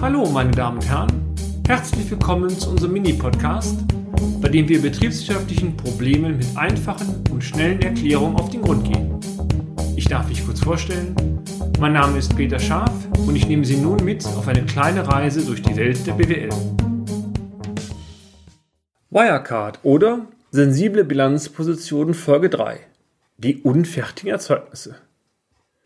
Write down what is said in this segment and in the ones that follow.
Hallo, meine Damen und Herren. Herzlich willkommen zu unserem Mini-Podcast, bei dem wir betriebswirtschaftlichen Problemen mit einfachen und schnellen Erklärungen auf den Grund gehen. Ich darf mich kurz vorstellen. Mein Name ist Peter Scharf und ich nehme Sie nun mit auf eine kleine Reise durch die Welt der BWL. Wirecard oder sensible Bilanzpositionen Folge 3. Die unfertigen Erzeugnisse.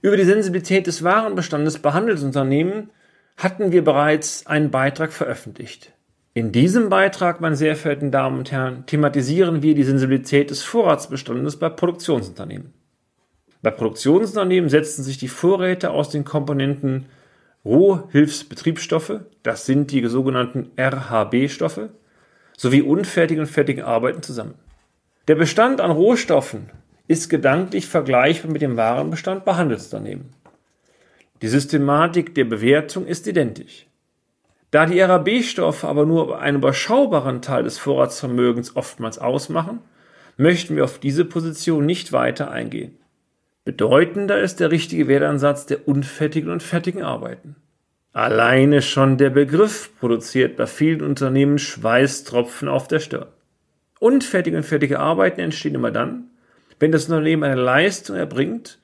Über die Sensibilität des Warenbestandes bei Handelsunternehmen hatten wir bereits einen Beitrag veröffentlicht. In diesem Beitrag, meine sehr verehrten Damen und Herren, thematisieren wir die Sensibilität des Vorratsbestandes bei Produktionsunternehmen. Bei Produktionsunternehmen setzen sich die Vorräte aus den Komponenten Rohhilfsbetriebsstoffe, das sind die sogenannten RHB-Stoffe, sowie unfertigen und fertigen Arbeiten zusammen. Der Bestand an Rohstoffen ist gedanklich vergleichbar mit dem Warenbestand bei Handelsunternehmen. Die Systematik der Bewertung ist identisch. Da die RAB-Stoffe aber nur einen überschaubaren Teil des Vorratsvermögens oftmals ausmachen, möchten wir auf diese Position nicht weiter eingehen. Bedeutender ist der richtige Wertansatz der unfertigen und fertigen Arbeiten. Alleine schon der Begriff produziert bei vielen Unternehmen Schweißtropfen auf der Stirn. Unfertige und fertige Arbeiten entstehen immer dann, wenn das Unternehmen eine Leistung erbringt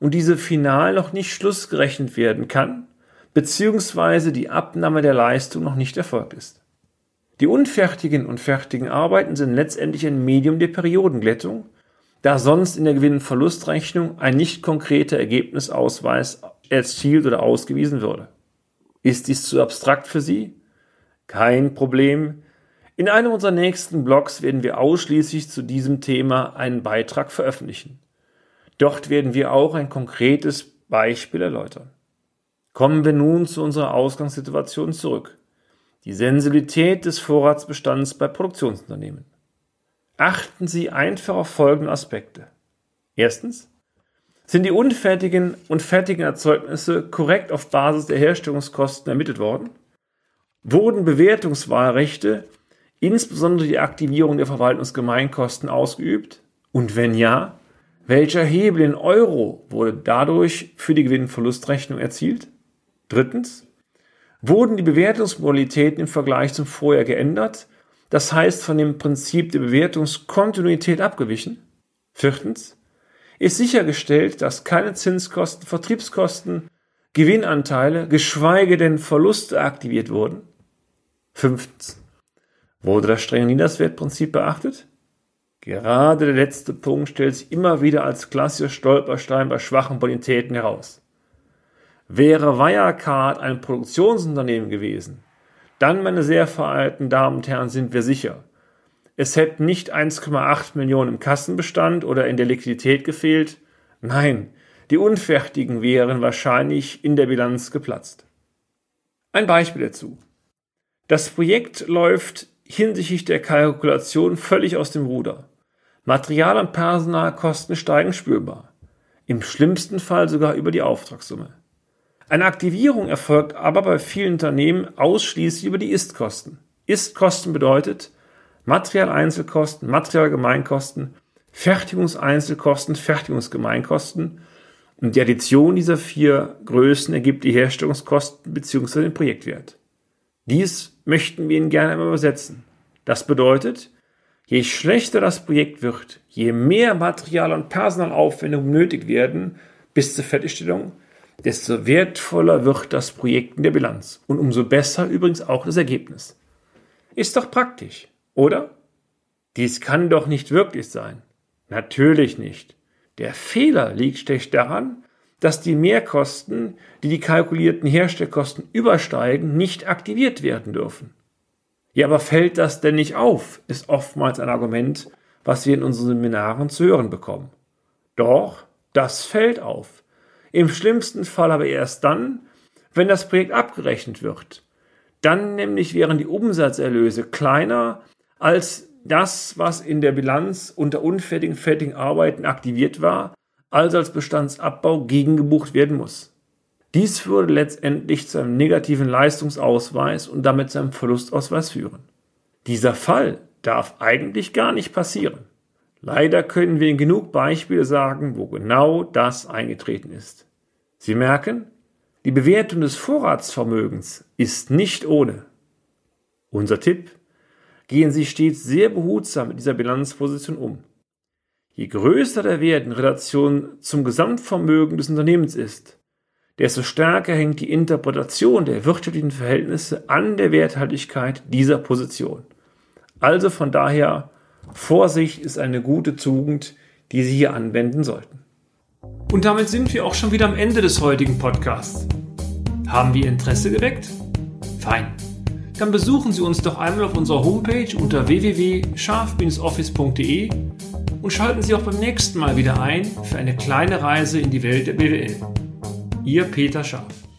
und diese final noch nicht schlussgerechnet werden kann, beziehungsweise die Abnahme der Leistung noch nicht erfolgt ist. Die unfertigen und fertigen Arbeiten sind letztendlich ein Medium der Periodenglättung, da sonst in der Gewinn- und Verlustrechnung ein nicht konkreter Ergebnisausweis erzielt oder ausgewiesen würde. Ist dies zu abstrakt für Sie? Kein Problem. In einem unserer nächsten Blogs werden wir ausschließlich zu diesem Thema einen Beitrag veröffentlichen. Dort werden wir auch ein konkretes Beispiel erläutern. Kommen wir nun zu unserer Ausgangssituation zurück. Die Sensibilität des Vorratsbestands bei Produktionsunternehmen. Achten Sie einfach auf folgende Aspekte. Erstens. Sind die unfertigen und fertigen Erzeugnisse korrekt auf Basis der Herstellungskosten ermittelt worden? Wurden Bewertungswahlrechte, insbesondere die Aktivierung der Verwaltungsgemeinkosten, ausgeübt? Und wenn ja, welcher Hebel in Euro wurde dadurch für die Gewinn-Verlustrechnung erzielt? Drittens, wurden die Bewertungsmodalitäten im Vergleich zum Vorjahr geändert, das heißt von dem Prinzip der Bewertungskontinuität abgewichen? Viertens, ist sichergestellt, dass keine Zinskosten, Vertriebskosten, Gewinnanteile, geschweige denn Verluste aktiviert wurden? Fünftens, wurde das strenge Niederswertprinzip beachtet? Gerade der letzte Punkt stellt sich immer wieder als klassischer Stolperstein bei schwachen Bonitäten heraus. Wäre Wirecard ein Produktionsunternehmen gewesen, dann, meine sehr verehrten Damen und Herren, sind wir sicher. Es hätten nicht 1,8 Millionen im Kassenbestand oder in der Liquidität gefehlt. Nein, die Unfertigen wären wahrscheinlich in der Bilanz geplatzt. Ein Beispiel dazu. Das Projekt läuft hinsichtlich der Kalkulation völlig aus dem Ruder. Material- und Personalkosten steigen spürbar. Im schlimmsten Fall sogar über die Auftragssumme. Eine Aktivierung erfolgt aber bei vielen Unternehmen ausschließlich über die Ist-Kosten. Ist-Kosten bedeutet Materialeinzelkosten, Materialgemeinkosten, Fertigungseinzelkosten, Fertigungsgemeinkosten und die Addition dieser vier Größen ergibt die Herstellungskosten bzw. den Projektwert. Dies möchten wir Ihnen gerne übersetzen. Das bedeutet, Je schlechter das Projekt wird, je mehr Material- und Personalaufwendungen benötigt werden bis zur Fertigstellung, desto wertvoller wird das Projekt in der Bilanz und umso besser übrigens auch das Ergebnis. Ist doch praktisch, oder? Dies kann doch nicht wirklich sein. Natürlich nicht. Der Fehler liegt schlecht daran, dass die Mehrkosten, die die kalkulierten Herstellkosten übersteigen, nicht aktiviert werden dürfen. Ja, aber fällt das denn nicht auf, ist oftmals ein Argument, was wir in unseren Seminaren zu hören bekommen. Doch, das fällt auf. Im schlimmsten Fall aber erst dann, wenn das Projekt abgerechnet wird. Dann nämlich wären die Umsatzerlöse kleiner als das, was in der Bilanz unter unfertigen, fertigen Arbeiten aktiviert war, also als Bestandsabbau gegengebucht werden muss. Dies würde letztendlich zu einem negativen Leistungsausweis und damit zu einem Verlustausweis führen. Dieser Fall darf eigentlich gar nicht passieren. Leider können wir in genug Beispiele sagen, wo genau das eingetreten ist. Sie merken, Die Bewertung des Vorratsvermögens ist nicht ohne. Unser Tipp, gehen Sie stets sehr behutsam mit dieser Bilanzposition um. Je größer der Wert in Relation zum Gesamtvermögen des Unternehmens ist, desto stärker hängt die Interpretation der wirtschaftlichen Verhältnisse an der Werthaltigkeit dieser Position. Also von daher, Vorsicht ist eine gute Tugend, die Sie hier anwenden sollten. Und damit sind wir auch schon wieder am Ende des heutigen Podcasts. Haben wir Interesse geweckt? Fein. Dann besuchen Sie uns doch einmal auf unserer Homepage unter www.scharf-office.de und schalten Sie auch beim nächsten Mal wieder ein für eine kleine Reise in die Welt der BWL. Ihr Peter Scharf.